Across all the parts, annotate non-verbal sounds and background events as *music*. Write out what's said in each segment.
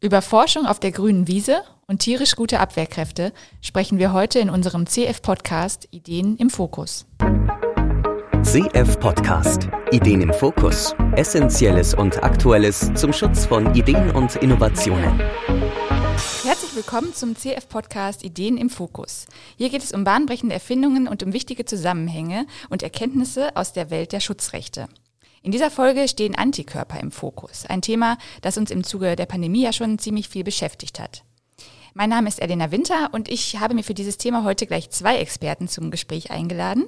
Über Forschung auf der grünen Wiese und tierisch gute Abwehrkräfte sprechen wir heute in unserem CF-Podcast Ideen im Fokus. CF Podcast. Ideen im Fokus. Essentielles und Aktuelles zum Schutz von Ideen und Innovationen. Herzlich willkommen zum CF-Podcast Ideen im Fokus. Hier geht es um bahnbrechende Erfindungen und um wichtige Zusammenhänge und Erkenntnisse aus der Welt der Schutzrechte. In dieser Folge stehen Antikörper im Fokus, ein Thema, das uns im Zuge der Pandemie ja schon ziemlich viel beschäftigt hat. Mein Name ist Elena Winter und ich habe mir für dieses Thema heute gleich zwei Experten zum Gespräch eingeladen.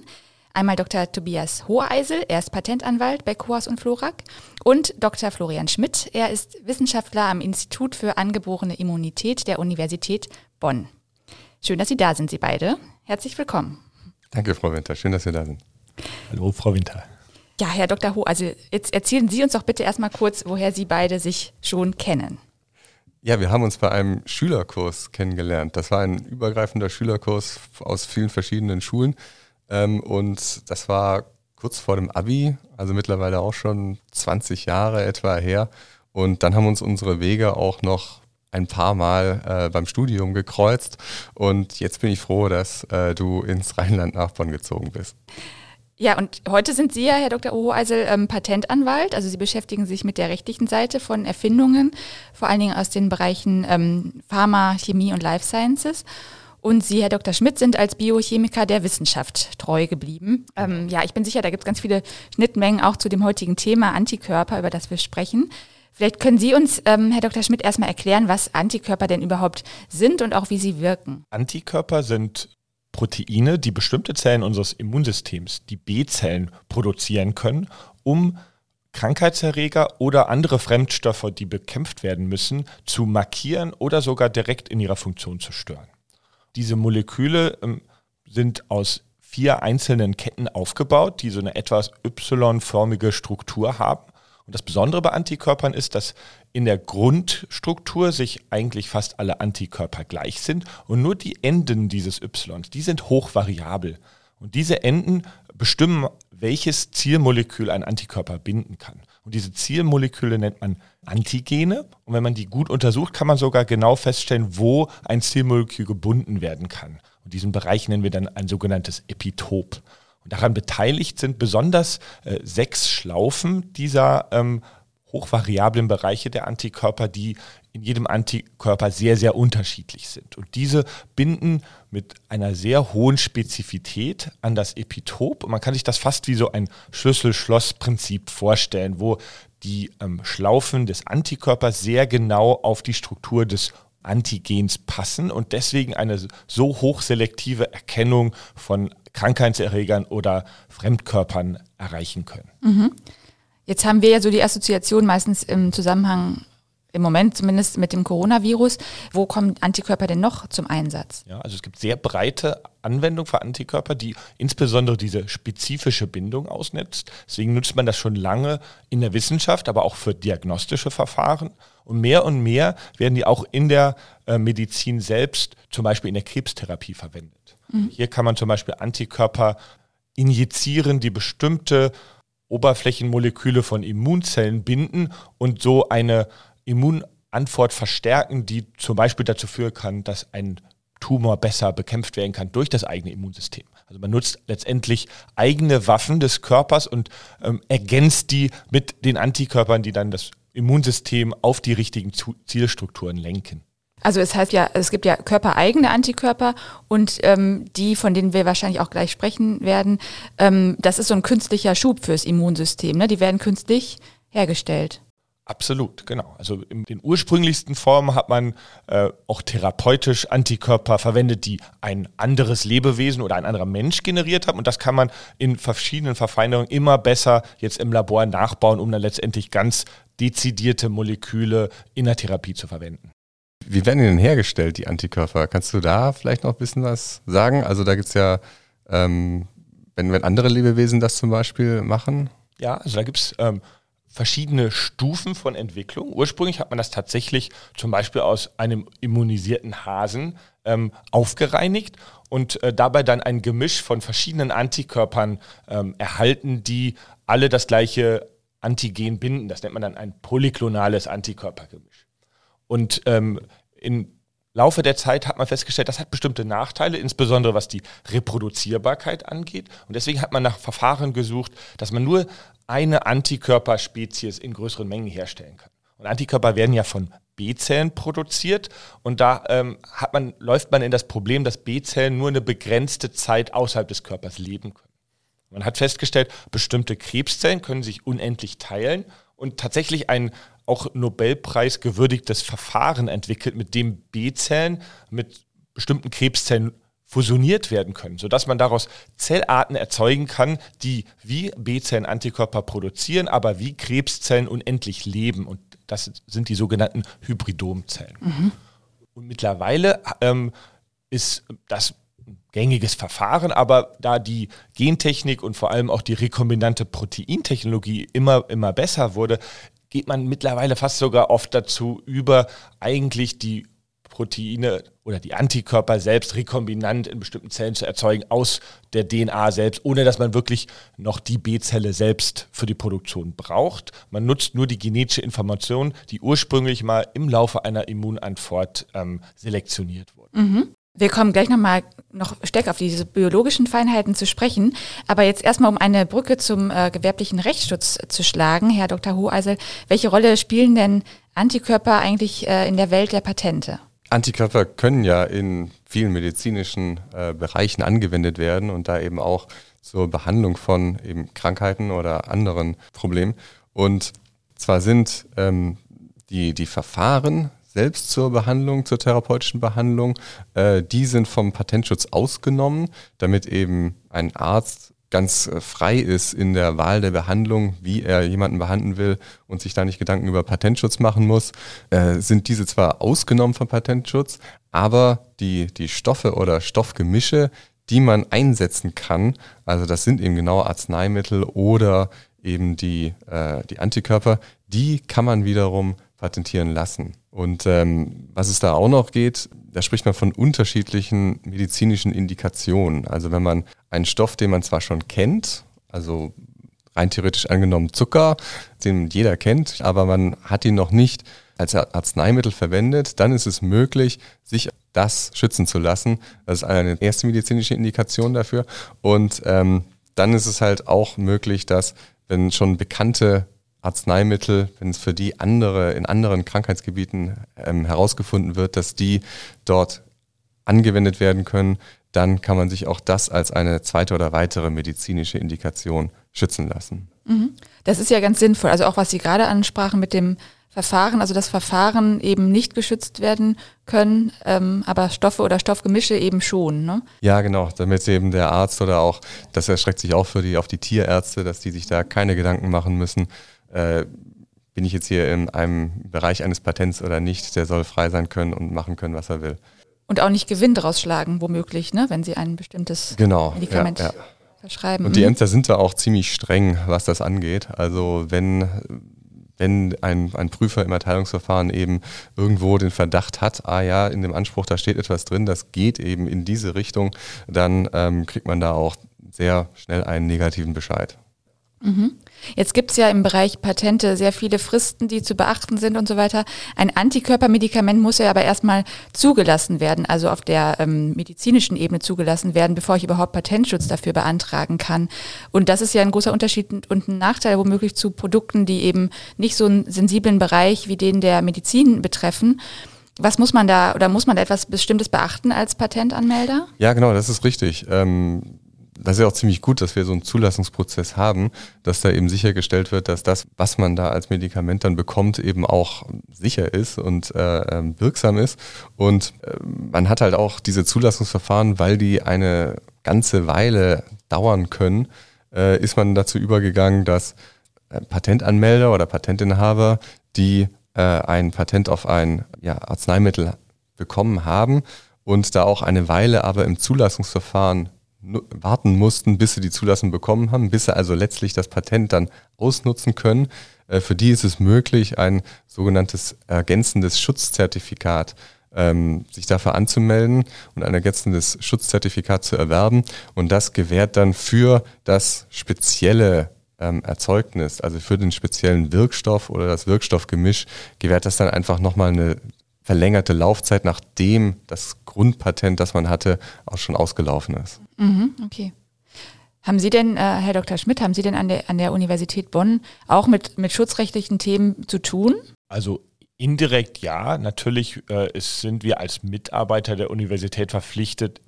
Einmal Dr. Tobias Hoheisel, er ist Patentanwalt bei Coas und Florak und Dr. Florian Schmidt, er ist Wissenschaftler am Institut für angeborene Immunität der Universität Bonn. Schön, dass Sie da sind, Sie beide. Herzlich willkommen. Danke, Frau Winter. Schön, dass Sie da sind. Hallo, Frau Winter. Ja, Herr Dr. Ho, also jetzt erzählen Sie uns doch bitte erstmal kurz, woher Sie beide sich schon kennen. Ja, wir haben uns bei einem Schülerkurs kennengelernt. Das war ein übergreifender Schülerkurs aus vielen verschiedenen Schulen. Ähm, und das war kurz vor dem Abi, also mittlerweile auch schon 20 Jahre etwa her. Und dann haben uns unsere Wege auch noch ein paar Mal äh, beim Studium gekreuzt. Und jetzt bin ich froh, dass äh, du ins Rheinland nach Bonn gezogen bist. Ja, und heute sind Sie ja, Herr Dr. Ohoeisel, ähm, Patentanwalt. Also Sie beschäftigen sich mit der rechtlichen Seite von Erfindungen, vor allen Dingen aus den Bereichen ähm, Pharma, Chemie und Life Sciences. Und Sie, Herr Dr. Schmidt, sind als Biochemiker der Wissenschaft treu geblieben. Ähm, ja, ich bin sicher, da gibt es ganz viele Schnittmengen auch zu dem heutigen Thema Antikörper, über das wir sprechen. Vielleicht können Sie uns, ähm, Herr Dr. Schmidt, erstmal erklären, was Antikörper denn überhaupt sind und auch wie sie wirken. Antikörper sind Proteine, die bestimmte Zellen unseres Immunsystems, die B-Zellen, produzieren können, um Krankheitserreger oder andere Fremdstoffe, die bekämpft werden müssen, zu markieren oder sogar direkt in ihrer Funktion zu stören. Diese Moleküle ähm, sind aus vier einzelnen Ketten aufgebaut, die so eine etwas Y-förmige Struktur haben. Und das Besondere bei Antikörpern ist, dass in der Grundstruktur sich eigentlich fast alle Antikörper gleich sind und nur die Enden dieses Y, die sind hochvariabel. Und diese Enden bestimmen, welches Zielmolekül ein Antikörper binden kann. Und diese Zielmoleküle nennt man Antigene. Und wenn man die gut untersucht, kann man sogar genau feststellen, wo ein Zielmolekül gebunden werden kann. Und diesen Bereich nennen wir dann ein sogenanntes Epitop. Und daran beteiligt sind besonders äh, sechs Schlaufen dieser ähm, hochvariablen Bereiche der Antikörper, die in jedem Antikörper sehr, sehr unterschiedlich sind. Und diese binden mit einer sehr hohen Spezifität an das Epitop. Und man kann sich das fast wie so ein Schlüssel-Schloss-Prinzip vorstellen, wo die ähm, Schlaufen des Antikörpers sehr genau auf die Struktur des Antigens passen und deswegen eine so hochselektive Erkennung von Krankheitserregern oder Fremdkörpern erreichen können. Mhm. Jetzt haben wir ja so die Assoziation meistens im Zusammenhang im Moment zumindest mit dem Coronavirus. Wo kommen Antikörper denn noch zum Einsatz? Ja, also es gibt sehr breite Anwendungen für Antikörper, die insbesondere diese spezifische Bindung ausnutzt. Deswegen nutzt man das schon lange in der Wissenschaft, aber auch für diagnostische Verfahren. Und mehr und mehr werden die auch in der äh, Medizin selbst, zum Beispiel in der Krebstherapie verwendet. Mhm. Hier kann man zum Beispiel Antikörper injizieren, die bestimmte Oberflächenmoleküle von Immunzellen binden und so eine Immunantwort verstärken, die zum Beispiel dazu führen kann, dass ein Tumor besser bekämpft werden kann durch das eigene Immunsystem. Also man nutzt letztendlich eigene Waffen des Körpers und ähm, ergänzt die mit den Antikörpern, die dann das Immunsystem auf die richtigen Zielstrukturen lenken. Also es heißt ja, es gibt ja körpereigene Antikörper und ähm, die, von denen wir wahrscheinlich auch gleich sprechen werden, ähm, das ist so ein künstlicher Schub fürs Immunsystem. Ne? Die werden künstlich hergestellt. Absolut, genau. Also in den ursprünglichsten Formen hat man äh, auch therapeutisch Antikörper verwendet, die ein anderes Lebewesen oder ein anderer Mensch generiert haben. Und das kann man in verschiedenen Verfeinerungen immer besser jetzt im Labor nachbauen, um dann letztendlich ganz dezidierte Moleküle in der Therapie zu verwenden. Wie werden die denn hergestellt, die Antikörper? Kannst du da vielleicht noch ein bisschen was sagen? Also da gibt es ja, ähm, wenn, wenn andere Lebewesen das zum Beispiel machen. Ja, also da gibt es ähm, verschiedene Stufen von Entwicklung. Ursprünglich hat man das tatsächlich zum Beispiel aus einem immunisierten Hasen ähm, aufgereinigt und äh, dabei dann ein Gemisch von verschiedenen Antikörpern ähm, erhalten, die alle das gleiche Antigen binden. Das nennt man dann ein polyklonales Antikörpergemisch. Und ähm, im Laufe der Zeit hat man festgestellt, das hat bestimmte Nachteile, insbesondere was die Reproduzierbarkeit angeht. Und deswegen hat man nach Verfahren gesucht, dass man nur eine Antikörperspezies in größeren Mengen herstellen kann. Und Antikörper werden ja von B-Zellen produziert und da ähm, hat man, läuft man in das Problem, dass B-Zellen nur eine begrenzte Zeit außerhalb des Körpers leben können. Man hat festgestellt, bestimmte Krebszellen können sich unendlich teilen und tatsächlich ein auch Nobelpreis gewürdigtes Verfahren entwickelt, mit dem B-Zellen mit bestimmten Krebszellen fusioniert werden können, sodass man daraus Zellarten erzeugen kann, die wie B-Zellen Antikörper produzieren, aber wie Krebszellen unendlich leben. Und das sind die sogenannten Hybridomzellen. Mhm. Und mittlerweile ähm, ist das gängiges Verfahren, aber da die Gentechnik und vor allem auch die rekombinante Proteintechnologie immer, immer besser wurde, geht man mittlerweile fast sogar oft dazu über, eigentlich die Proteine oder die Antikörper selbst rekombinant in bestimmten Zellen zu erzeugen aus der DNA selbst, ohne dass man wirklich noch die B-Zelle selbst für die Produktion braucht. Man nutzt nur die genetische Information, die ursprünglich mal im Laufe einer Immunantwort ähm, selektioniert wurde. Mhm. Wir kommen gleich nochmal noch stärker auf diese biologischen Feinheiten zu sprechen. Aber jetzt erstmal, um eine Brücke zum äh, gewerblichen Rechtsschutz zu schlagen, Herr Dr. Hoheisel, welche Rolle spielen denn Antikörper eigentlich äh, in der Welt der Patente? Antikörper können ja in vielen medizinischen äh, Bereichen angewendet werden und da eben auch zur Behandlung von eben Krankheiten oder anderen Problemen. Und zwar sind ähm, die, die Verfahren selbst zur Behandlung, zur therapeutischen Behandlung, äh, die sind vom Patentschutz ausgenommen, damit eben ein Arzt ganz äh, frei ist in der Wahl der Behandlung, wie er jemanden behandeln will und sich da nicht Gedanken über Patentschutz machen muss, äh, sind diese zwar ausgenommen vom Patentschutz, aber die, die Stoffe oder Stoffgemische, die man einsetzen kann, also das sind eben genau Arzneimittel oder eben die, äh, die Antikörper, die kann man wiederum patentieren lassen. Und ähm, was es da auch noch geht, da spricht man von unterschiedlichen medizinischen Indikationen. Also wenn man einen Stoff, den man zwar schon kennt, also rein theoretisch angenommen Zucker, den jeder kennt, aber man hat ihn noch nicht als Arzneimittel verwendet, dann ist es möglich, sich das schützen zu lassen. Das ist eine erste medizinische Indikation dafür. Und ähm, dann ist es halt auch möglich, dass wenn schon bekannte Arzneimittel, wenn es für die andere, in anderen Krankheitsgebieten ähm, herausgefunden wird, dass die dort angewendet werden können, dann kann man sich auch das als eine zweite oder weitere medizinische Indikation schützen lassen. Mhm. Das ist ja ganz sinnvoll. Also auch was Sie gerade ansprachen mit dem Verfahren, also dass Verfahren eben nicht geschützt werden können, ähm, aber Stoffe oder Stoffgemische eben schon. Ne? Ja, genau, damit eben der Arzt oder auch, das erschreckt sich auch für die, auf die Tierärzte, dass die sich da keine Gedanken machen müssen, äh, bin ich jetzt hier in einem Bereich eines Patents oder nicht, der soll frei sein können und machen können, was er will. Und auch nicht Gewinn daraus schlagen, womöglich, ne? wenn sie ein bestimmtes genau, Medikament ja, ja. verschreiben. Und die mhm. Ämter sind da auch ziemlich streng, was das angeht. Also wenn wenn ein, ein Prüfer im Erteilungsverfahren eben irgendwo den Verdacht hat, ah ja, in dem Anspruch, da steht etwas drin, das geht eben in diese Richtung, dann ähm, kriegt man da auch sehr schnell einen negativen Bescheid. Mhm. Jetzt gibt es ja im Bereich Patente sehr viele Fristen, die zu beachten sind und so weiter. Ein Antikörpermedikament muss ja aber erstmal zugelassen werden, also auf der ähm, medizinischen Ebene zugelassen werden, bevor ich überhaupt Patentschutz dafür beantragen kann. Und das ist ja ein großer Unterschied und ein Nachteil womöglich zu Produkten, die eben nicht so einen sensiblen Bereich wie den der Medizin betreffen. Was muss man da oder muss man da etwas Bestimmtes beachten als Patentanmelder? Ja, genau, das ist richtig. Ähm das ist ja auch ziemlich gut, dass wir so einen Zulassungsprozess haben, dass da eben sichergestellt wird, dass das, was man da als Medikament dann bekommt, eben auch sicher ist und äh, ähm, wirksam ist. Und äh, man hat halt auch diese Zulassungsverfahren, weil die eine ganze Weile dauern können, äh, ist man dazu übergegangen, dass äh, Patentanmelder oder Patentinhaber, die äh, ein Patent auf ein ja, Arzneimittel bekommen haben und da auch eine Weile aber im Zulassungsverfahren warten mussten, bis sie die Zulassung bekommen haben, bis sie also letztlich das Patent dann ausnutzen können. Äh, für die ist es möglich, ein sogenanntes ergänzendes Schutzzertifikat ähm, sich dafür anzumelden und ein ergänzendes Schutzzertifikat zu erwerben. Und das gewährt dann für das spezielle ähm, Erzeugnis, also für den speziellen Wirkstoff oder das Wirkstoffgemisch, gewährt das dann einfach nochmal eine verlängerte Laufzeit, nachdem das Grundpatent, das man hatte, auch schon ausgelaufen ist. Mhm, okay. Haben Sie denn, äh, Herr Dr. Schmidt, haben Sie denn an der, an der Universität Bonn auch mit, mit schutzrechtlichen Themen zu tun? Also indirekt ja. Natürlich äh, ist, sind wir als Mitarbeiter der Universität verpflichtet,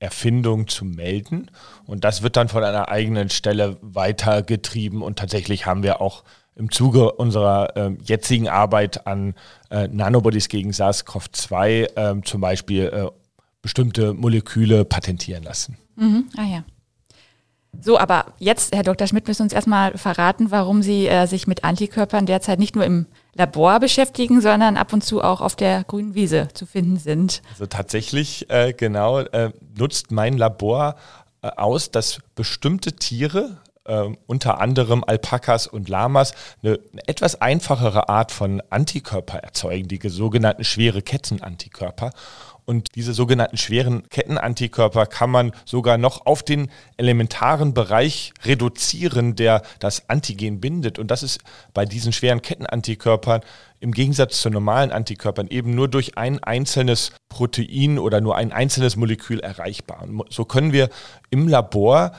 Erfindungen zu melden. Und das wird dann von einer eigenen Stelle weitergetrieben. Und tatsächlich haben wir auch im Zuge unserer äh, jetzigen Arbeit an äh, Nanobodies gegen SARS-CoV-2 äh, zum Beispiel äh, bestimmte Moleküle patentieren lassen. Mhm. Ah ja. So, aber jetzt, Herr Dr. Schmidt, müssen Sie uns erstmal verraten, warum Sie äh, sich mit Antikörpern derzeit nicht nur im Labor beschäftigen, sondern ab und zu auch auf der grünen Wiese zu finden sind. Also tatsächlich, äh, genau, nutzt mein Labor aus, dass bestimmte Tiere, äh, unter anderem Alpakas und Lamas, eine, eine, etwas einfachere Art von Antikörper erzeugen, die sogenannten schwere Kettenantikörper. Und diese sogenannten schweren Kettenantikörper kann man sogar noch auf den elementaren Bereich reduzieren, der das Antigen bindet. Und das ist bei diesen schweren Kettenantikörpern im Gegensatz zu normalen Antikörpern eben nur durch ein einzelnes Protein oder nur ein einzelnes Molekül erreichbar. Und so können wir im Labor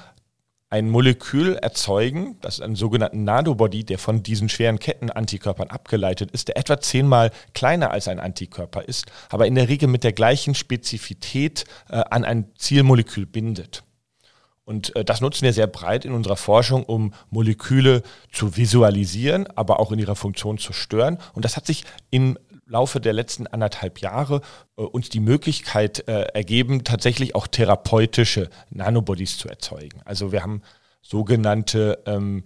ein Molekül erzeugen, das ist ein sogenannten Nanobody, der von diesen schweren Kettenantikörpern abgeleitet ist, der etwa zehnmal kleiner als ein Antikörper ist, aber in der Regel mit der gleichen Spezifität äh, an ein Zielmolekül bindet. Und äh, das nutzen wir sehr breit in unserer Forschung, um Moleküle zu visualisieren, aber auch in ihrer Funktion zu stören. Und das hat sich im Laufe der letzten anderthalb Jahre äh, uns die Möglichkeit äh, ergeben, tatsächlich auch therapeutische Nanobodies zu erzeugen. Also wir haben sogenannte ähm,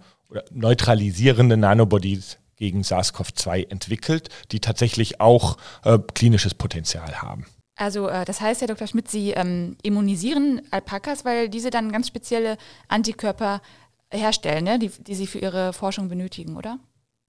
neutralisierende Nanobodies gegen SARS-CoV-2 entwickelt, die tatsächlich auch äh, klinisches Potenzial haben. Also äh, das heißt, Herr Dr. Schmidt, Sie ähm, immunisieren Alpakas, weil diese dann ganz spezielle Antikörper herstellen, ne? die, die Sie für Ihre Forschung benötigen, oder?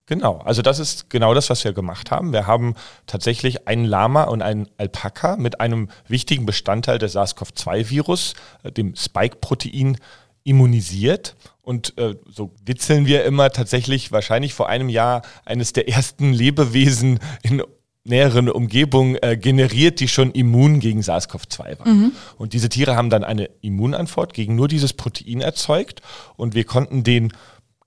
Genau, also das ist genau das, was wir gemacht haben. Wir haben tatsächlich einen Lama und einen Alpaka mit einem wichtigen Bestandteil des SARS-CoV-2-Virus, äh, dem Spike-Protein, immunisiert. Und äh, so witzeln wir immer tatsächlich wahrscheinlich vor einem Jahr eines der ersten Lebewesen in näheren Umgebung äh, generiert, die schon immun gegen SARS-CoV-2 waren. Mhm. Und diese Tiere haben dann eine Immunantwort gegen nur dieses Protein erzeugt und wir konnten den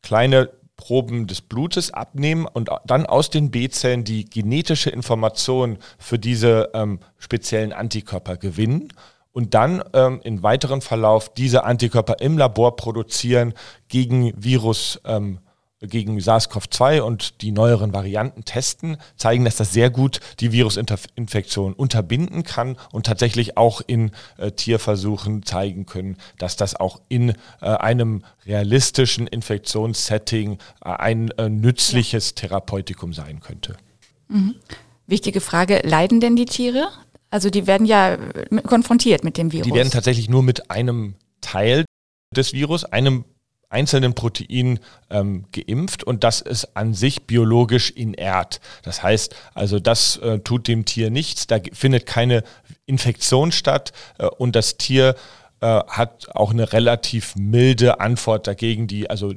kleine Proben des Blutes abnehmen und dann aus den B-Zellen die genetische Information für diese ähm, speziellen Antikörper gewinnen und dann ähm, im weiteren Verlauf diese Antikörper im Labor produzieren gegen Virus. Ähm, gegen SARS-CoV-2 und die neueren Varianten testen, zeigen, dass das sehr gut die Virusinfektion unterbinden kann und tatsächlich auch in äh, Tierversuchen zeigen können, dass das auch in äh, einem realistischen Infektionssetting äh, ein äh, nützliches Therapeutikum sein könnte. Mhm. Wichtige Frage, leiden denn die Tiere? Also die werden ja äh, konfrontiert mit dem Virus. Die werden tatsächlich nur mit einem Teil des Virus, einem einzelnen Protein ähm, geimpft und das ist an sich biologisch inert. Das heißt, also das äh, tut dem Tier nichts, da findet keine Infektion statt äh, und das Tier äh, hat auch eine relativ milde Antwort dagegen, die also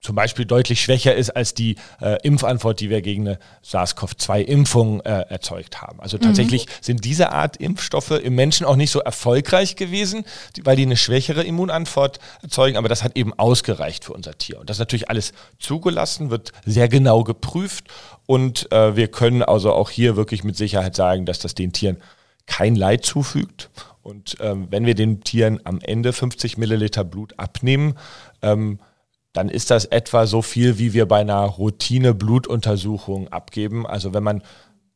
zum Beispiel deutlich schwächer ist als die äh, Impfantwort, die wir gegen eine SARS-CoV-2-Impfung äh, erzeugt haben. Also tatsächlich mhm. sind diese Art Impfstoffe im Menschen auch nicht so erfolgreich gewesen, die, weil die eine schwächere Immunantwort erzeugen, aber das hat eben ausgereicht für unser Tier. Und das ist natürlich alles zugelassen, wird sehr genau geprüft und äh, wir können also auch hier wirklich mit Sicherheit sagen, dass das den Tieren kein Leid zufügt. Und ähm, wenn wir den Tieren am Ende 50 Milliliter Blut abnehmen, ähm, dann ist das etwa so viel, wie wir bei einer Routine-Blutuntersuchung abgeben. Also wenn man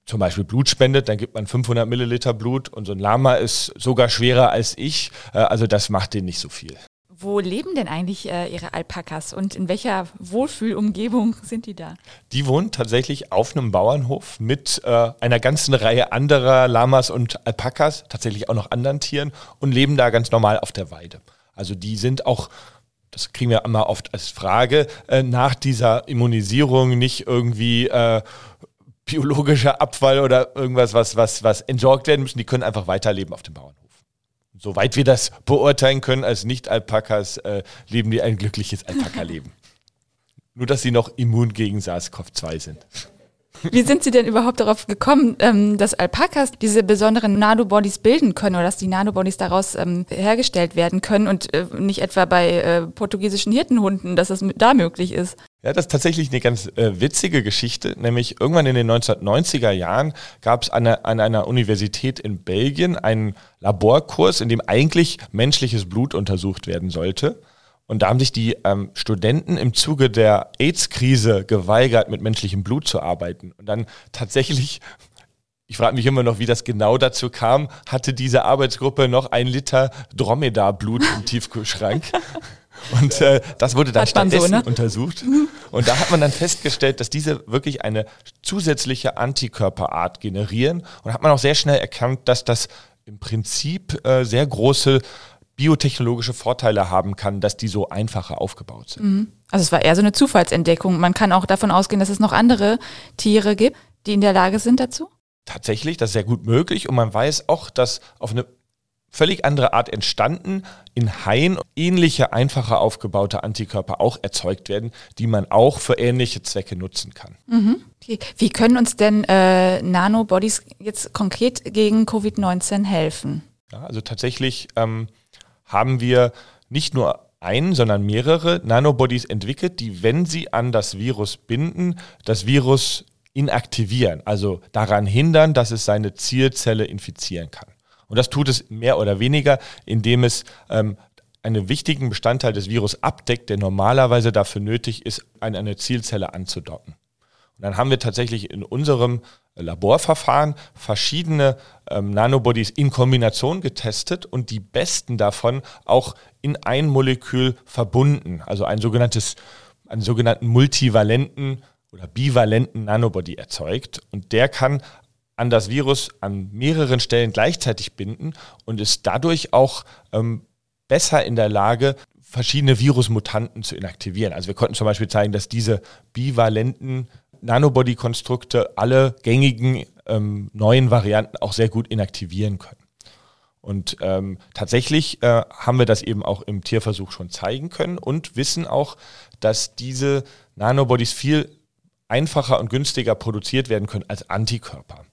zum Beispiel Blut spendet, dann gibt man 500 Milliliter Blut und so ein Lama ist sogar schwerer als ich. Äh, also das macht den nicht so viel. Wo leben denn eigentlich äh, Ihre Alpakas und in welcher Wohlfühlumgebung *laughs* sind die da? Die wohnen tatsächlich auf einem Bauernhof mit äh, einer ganzen Reihe anderer Lamas und Alpakas, tatsächlich auch noch anderen Tieren und leben da ganz normal auf der Weide. Also die sind auch das kriegen wir immer oft als Frage, äh, nach dieser Immunisierung nicht irgendwie äh, biologischer Abfall oder irgendwas, was, was, was entsorgt werden müssen. Die können einfach weiterleben auf dem Bauernhof. Soweit wir das beurteilen können als Nicht-Alpakas, äh, leben die ein glückliches Alpaka-Leben. Nur, dass sie noch immun gegen SARS-CoV-2 sind. Wie sind Sie denn überhaupt darauf gekommen, ähm, dass Alpakas diese besonderen Nanobodies bilden können oder dass die Nanobodies daraus ähm, hergestellt werden können und äh, nicht etwa bei äh, portugiesischen Hirtenhunden, dass das da möglich ist? Ja, das ist tatsächlich eine ganz äh, witzige Geschichte. Nämlich irgendwann in den 1990er Jahren gab es an, an einer Universität in Belgien einen Laborkurs, in dem eigentlich menschliches Blut untersucht werden sollte. Und da haben sich die ähm, Studenten im Zuge der AIDS-Krise geweigert, mit menschlichem Blut zu arbeiten. Und dann tatsächlich, ich frage mich immer noch, wie das genau dazu kam, hatte diese Arbeitsgruppe noch ein Liter Dromedarblut im Tiefkühlschrank. *laughs* Und äh, das wurde dann stattdessen so, ne? untersucht. Und da hat man dann festgestellt, dass diese wirklich eine zusätzliche Antikörperart generieren. Und hat man auch sehr schnell erkannt, dass das im Prinzip äh, sehr große biotechnologische Vorteile haben kann, dass die so einfacher aufgebaut sind. Mhm. Also es war eher so eine Zufallsentdeckung. Man kann auch davon ausgehen, dass es noch andere Tiere gibt, die in der Lage sind dazu? Tatsächlich, das ist sehr gut möglich und man weiß auch, dass auf eine völlig andere Art entstanden in Haien ähnliche, einfacher aufgebaute Antikörper auch erzeugt werden, die man auch für ähnliche Zwecke nutzen kann. Mhm. Okay. Wie können uns denn äh, Nanobodies jetzt konkret gegen Covid-19 helfen? Ja, also tatsächlich ähm, haben wir nicht nur ein, sondern mehrere Nanobodies entwickelt, die, wenn sie an das Virus binden, das Virus inaktivieren, also daran hindern, dass es seine Zielzelle infizieren kann. Und das tut es mehr oder weniger, indem es ähm, einen wichtigen Bestandteil des Virus abdeckt, der normalerweise dafür nötig ist, an eine Zielzelle anzudocken. Und dann haben wir tatsächlich in unserem Laborverfahren verschiedene ähm, Nanobodies in Kombination getestet und die besten davon auch in ein Molekül verbunden, also ein sogenanntes, einen sogenannten multivalenten oder bivalenten Nanobody erzeugt. Und der kann an das Virus an mehreren Stellen gleichzeitig binden und ist dadurch auch ähm, besser in der Lage, verschiedene Virusmutanten zu inaktivieren. Also wir konnten zum Beispiel zeigen, dass diese bivalenten Nanobody-Konstrukte alle gängigen ähm, neuen Varianten auch sehr gut inaktivieren können. Und ähm, tatsächlich äh, haben wir das eben auch im Tierversuch schon zeigen können und wissen auch, dass diese Nanobodies viel einfacher und günstiger produziert werden können als Antikörper.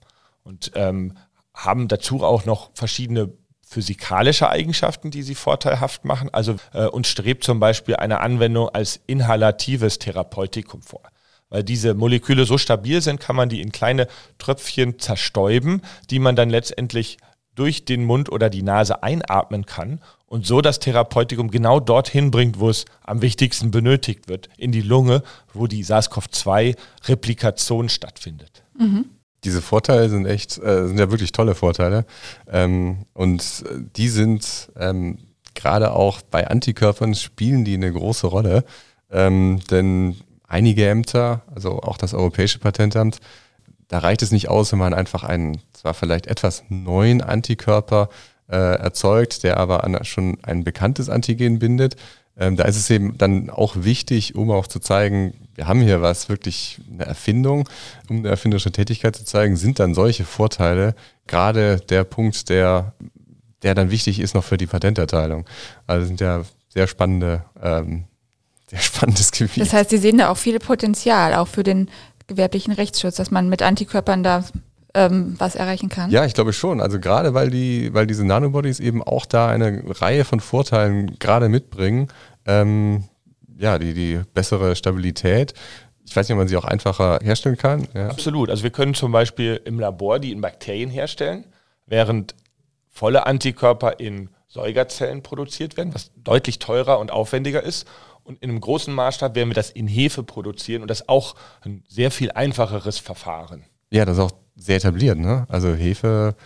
Und ähm, haben dazu auch noch verschiedene physikalische Eigenschaften, die sie vorteilhaft machen. Also äh, uns strebt zum Beispiel eine Anwendung als inhalatives Therapeutikum vor weil diese Moleküle so stabil sind, kann man die in kleine Tröpfchen zerstäuben, die man dann letztendlich durch den Mund oder die Nase einatmen kann und so das Therapeutikum genau dorthin bringt, wo es am wichtigsten benötigt wird, in die Lunge, wo die SARS-CoV-2-Replikation stattfindet. Mhm. Diese Vorteile sind echt, äh, sind ja wirklich tolle Vorteile. Ähm, und äh, die sind ähm, gerade auch bei Antikörpern spielen die eine große Rolle. Ähm, denn einige Ämter, also auch das Europäische Patentamt, da reicht es nicht aus, wenn man einfach einen zwar vielleicht etwas neuen Antikörper äh, erzeugt, der aber an schon ein bekanntes Antigen bindet. Ähm, da ist es eben dann auch wichtig, um auch zu zeigen, wir haben hier was wirklich eine Erfindung, um eine erfinderische Tätigkeit zu zeigen, sind dann solche Vorteile gerade der Punkt, der, der dann wichtig ist noch für die Patenterteilung. Also sind ja sehr spannende ähm, sehr spannendes Gebiet. Das heißt, Sie sehen da auch viel Potenzial, auch für den gewerblichen Rechtsschutz, dass man mit Antikörpern da ähm, was erreichen kann? Ja, ich glaube schon. Also gerade weil die, weil diese Nanobodies eben auch da eine Reihe von Vorteilen gerade mitbringen. Ähm, ja, die, die bessere Stabilität. Ich weiß nicht, ob man sie auch einfacher herstellen kann. Ja. Absolut. Also wir können zum Beispiel im Labor die in Bakterien herstellen, während volle Antikörper in Säugerzellen produziert werden, was deutlich teurer und aufwendiger ist. Und in einem großen Maßstab werden wir das in Hefe produzieren und das ist auch ein sehr viel einfacheres Verfahren. Ja, das ist auch sehr etabliert, ne? Also Hefe.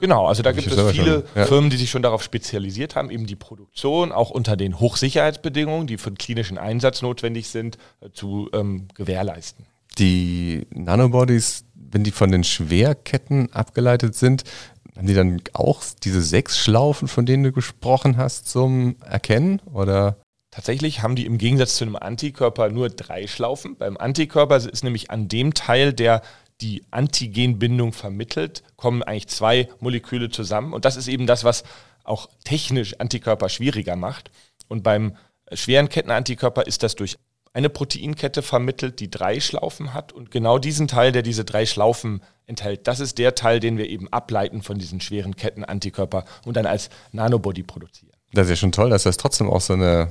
Genau, also da gibt es viele ja. Firmen, die sich schon darauf spezialisiert haben, eben die Produktion auch unter den Hochsicherheitsbedingungen, die für den klinischen Einsatz notwendig sind, äh, zu ähm, gewährleisten. Die Nanobodies, wenn die von den Schwerketten abgeleitet sind, haben die dann auch diese sechs Schlaufen, von denen du gesprochen hast, zum Erkennen? Oder? Tatsächlich haben die im Gegensatz zu einem Antikörper nur drei Schlaufen. Beim Antikörper ist nämlich an dem Teil, der die Antigenbindung vermittelt, kommen eigentlich zwei Moleküle zusammen. Und das ist eben das, was auch technisch Antikörper schwieriger macht. Und beim schweren Kettenantikörper ist das durch eine Proteinkette vermittelt, die drei Schlaufen hat. Und genau diesen Teil, der diese drei Schlaufen enthält, das ist der Teil, den wir eben ableiten von diesen schweren Ketten Antikörper und dann als Nanobody produzieren. Das ist ja schon toll, dass das trotzdem auch so eine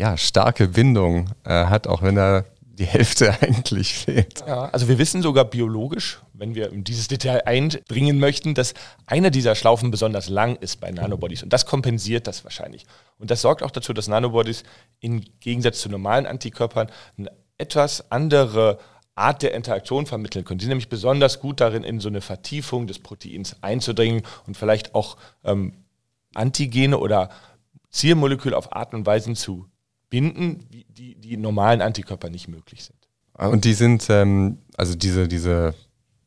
ja, starke Bindung äh, hat, auch wenn da die Hälfte *laughs* eigentlich fehlt. Ja, also wir wissen sogar biologisch, wenn wir in dieses Detail eindringen möchten, dass einer dieser Schlaufen besonders lang ist bei Nanobodies und das kompensiert das wahrscheinlich. Und das sorgt auch dazu, dass Nanobodies im Gegensatz zu normalen Antikörpern eine etwas andere Art der Interaktion vermitteln können. Sie sind nämlich besonders gut darin, in so eine Vertiefung des Proteins einzudringen und vielleicht auch ähm, Antigene oder Zielmoleküle auf Art und Weisen zu binden, die, die normalen Antikörper nicht möglich sind. Und die sind, ähm, also diese, diese,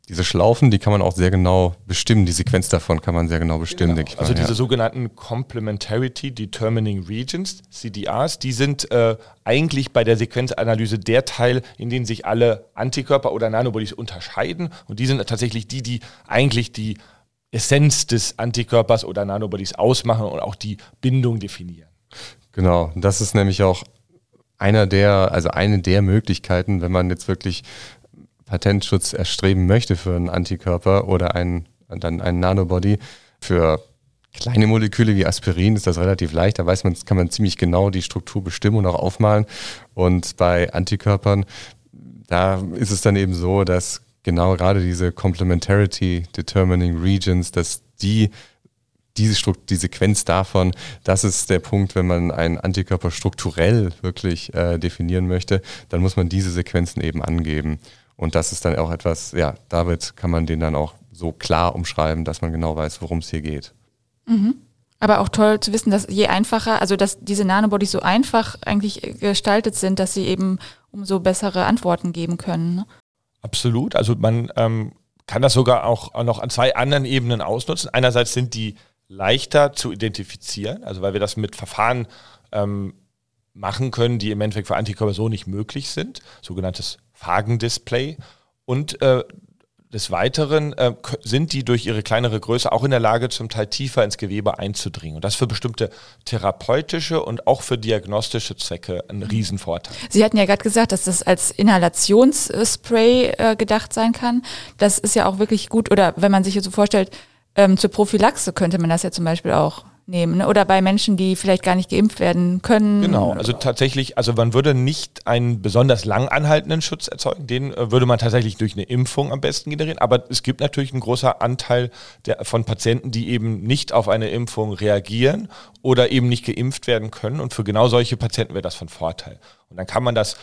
diese Schlaufen, die kann man auch sehr genau bestimmen. Die Sequenz davon kann man sehr genau bestimmen, genau. denke ich. Mal, also diese ja. sogenannten Complementarity Determining Regions, CDRs, die sind äh, eigentlich bei der Sequenzanalyse der Teil, in dem sich alle Antikörper oder Nanobodies unterscheiden. Und die sind tatsächlich die, die eigentlich die Essenz des Antikörpers oder Nanobodies ausmachen und auch die Bindung definieren. Genau, das ist nämlich auch einer der, also eine der Möglichkeiten, wenn man jetzt wirklich Patentschutz erstreben möchte für einen Antikörper oder einen, dann einen Nanobody. Für kleine Moleküle wie Aspirin ist das relativ leicht. Da weiß man, kann man ziemlich genau die Struktur bestimmen und auch aufmalen. Und bei Antikörpern, da ist es dann eben so, dass genau gerade diese Complementarity Determining Regions, dass die diese, Strukt die Sequenz davon, das ist der Punkt, wenn man einen Antikörper strukturell wirklich äh, definieren möchte, dann muss man diese Sequenzen eben angeben. Und das ist dann auch etwas, ja, damit kann man den dann auch so klar umschreiben, dass man genau weiß, worum es hier geht. Mhm. Aber auch toll zu wissen, dass je einfacher, also dass diese Nanobodies so einfach eigentlich gestaltet sind, dass sie eben umso bessere Antworten geben können. Ne? Absolut. Also man ähm, kann das sogar auch noch an zwei anderen Ebenen ausnutzen. Einerseits sind die leichter zu identifizieren, also weil wir das mit Verfahren ähm, machen können, die im Endeffekt für Antikörper so nicht möglich sind, sogenanntes Phagendisplay. Und äh, des Weiteren äh, sind die durch ihre kleinere Größe auch in der Lage, zum Teil tiefer ins Gewebe einzudringen. Und das für bestimmte therapeutische und auch für diagnostische Zwecke ein mhm. Riesenvorteil. Sie hatten ja gerade gesagt, dass das als Inhalationsspray äh, gedacht sein kann. Das ist ja auch wirklich gut, oder wenn man sich jetzt so vorstellt, ähm, zur Prophylaxe könnte man das ja zum Beispiel auch nehmen. Ne? Oder bei Menschen, die vielleicht gar nicht geimpft werden können. Genau, also tatsächlich, also man würde nicht einen besonders lang anhaltenden Schutz erzeugen, den äh, würde man tatsächlich durch eine Impfung am besten generieren. Aber es gibt natürlich einen großen Anteil der, von Patienten, die eben nicht auf eine Impfung reagieren oder eben nicht geimpft werden können. Und für genau solche Patienten wäre das von Vorteil. Und dann kann man das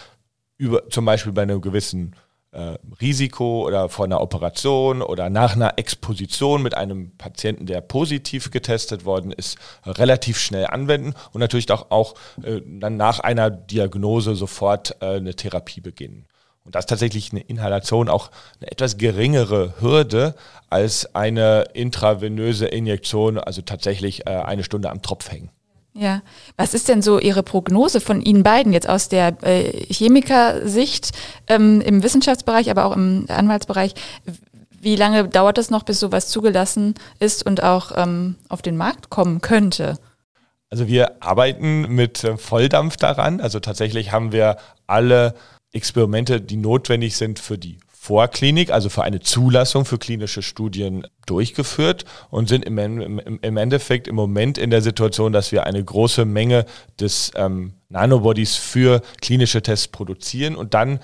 über, zum Beispiel bei einem gewissen äh, Risiko oder vor einer Operation oder nach einer Exposition mit einem Patienten, der positiv getestet worden ist, relativ schnell anwenden und natürlich auch, auch äh, dann nach einer Diagnose sofort äh, eine Therapie beginnen. Und das ist tatsächlich eine Inhalation auch eine etwas geringere Hürde als eine intravenöse Injektion, also tatsächlich äh, eine Stunde am Tropf hängen. Ja, was ist denn so Ihre Prognose von Ihnen beiden jetzt aus der äh, Chemikersicht ähm, im Wissenschaftsbereich, aber auch im Anwaltsbereich? Wie lange dauert es noch, bis sowas zugelassen ist und auch ähm, auf den Markt kommen könnte? Also wir arbeiten mit äh, Volldampf daran. Also tatsächlich haben wir alle Experimente, die notwendig sind für die Vorklinik, also für eine Zulassung für klinische Studien durchgeführt und sind im, im, im Endeffekt im Moment in der Situation, dass wir eine große Menge des ähm, Nanobodies für klinische Tests produzieren und dann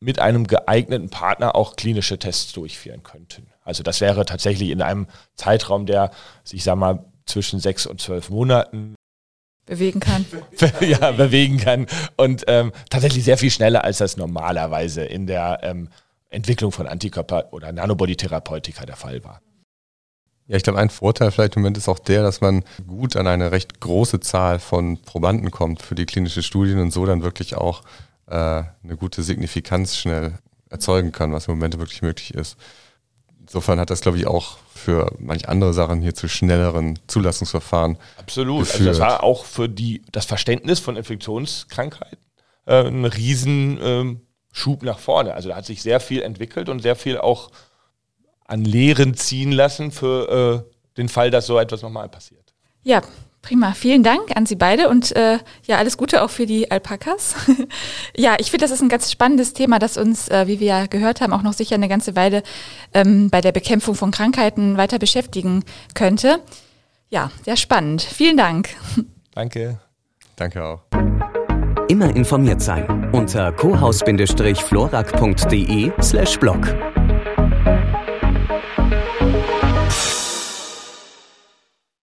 mit einem geeigneten Partner auch klinische Tests durchführen könnten. Also das wäre tatsächlich in einem Zeitraum, der, ich sag mal, zwischen sechs und zwölf Monaten bewegen kann. *laughs* ja, bewegen kann. Und ähm, tatsächlich sehr viel schneller, als das normalerweise in der ähm, Entwicklung von Antikörper- oder Nanobody-Therapeutika der Fall war. Ja, ich glaube, ein Vorteil vielleicht im Moment ist auch der, dass man gut an eine recht große Zahl von Probanden kommt für die klinische Studien und so dann wirklich auch äh, eine gute Signifikanz schnell erzeugen kann, was im Moment wirklich möglich ist. Insofern hat das, glaube ich, auch für manch andere Sachen hier zu schnelleren Zulassungsverfahren. Absolut. Geführt. Also das war auch für die, das Verständnis von Infektionskrankheiten äh, ein riesen ähm, Schub nach vorne. Also da hat sich sehr viel entwickelt und sehr viel auch an Lehren ziehen lassen für äh, den Fall, dass so etwas nochmal passiert. Ja, Prima, vielen Dank an Sie beide und äh, ja, alles Gute auch für die Alpakas. *laughs* ja, ich finde, das ist ein ganz spannendes Thema, das uns, äh, wie wir ja gehört haben, auch noch sicher eine ganze Weile ähm, bei der Bekämpfung von Krankheiten weiter beschäftigen könnte. Ja, sehr spannend. Vielen Dank. *laughs* Danke. Danke auch. Immer informiert sein unter cohaus-florak.de slash blog.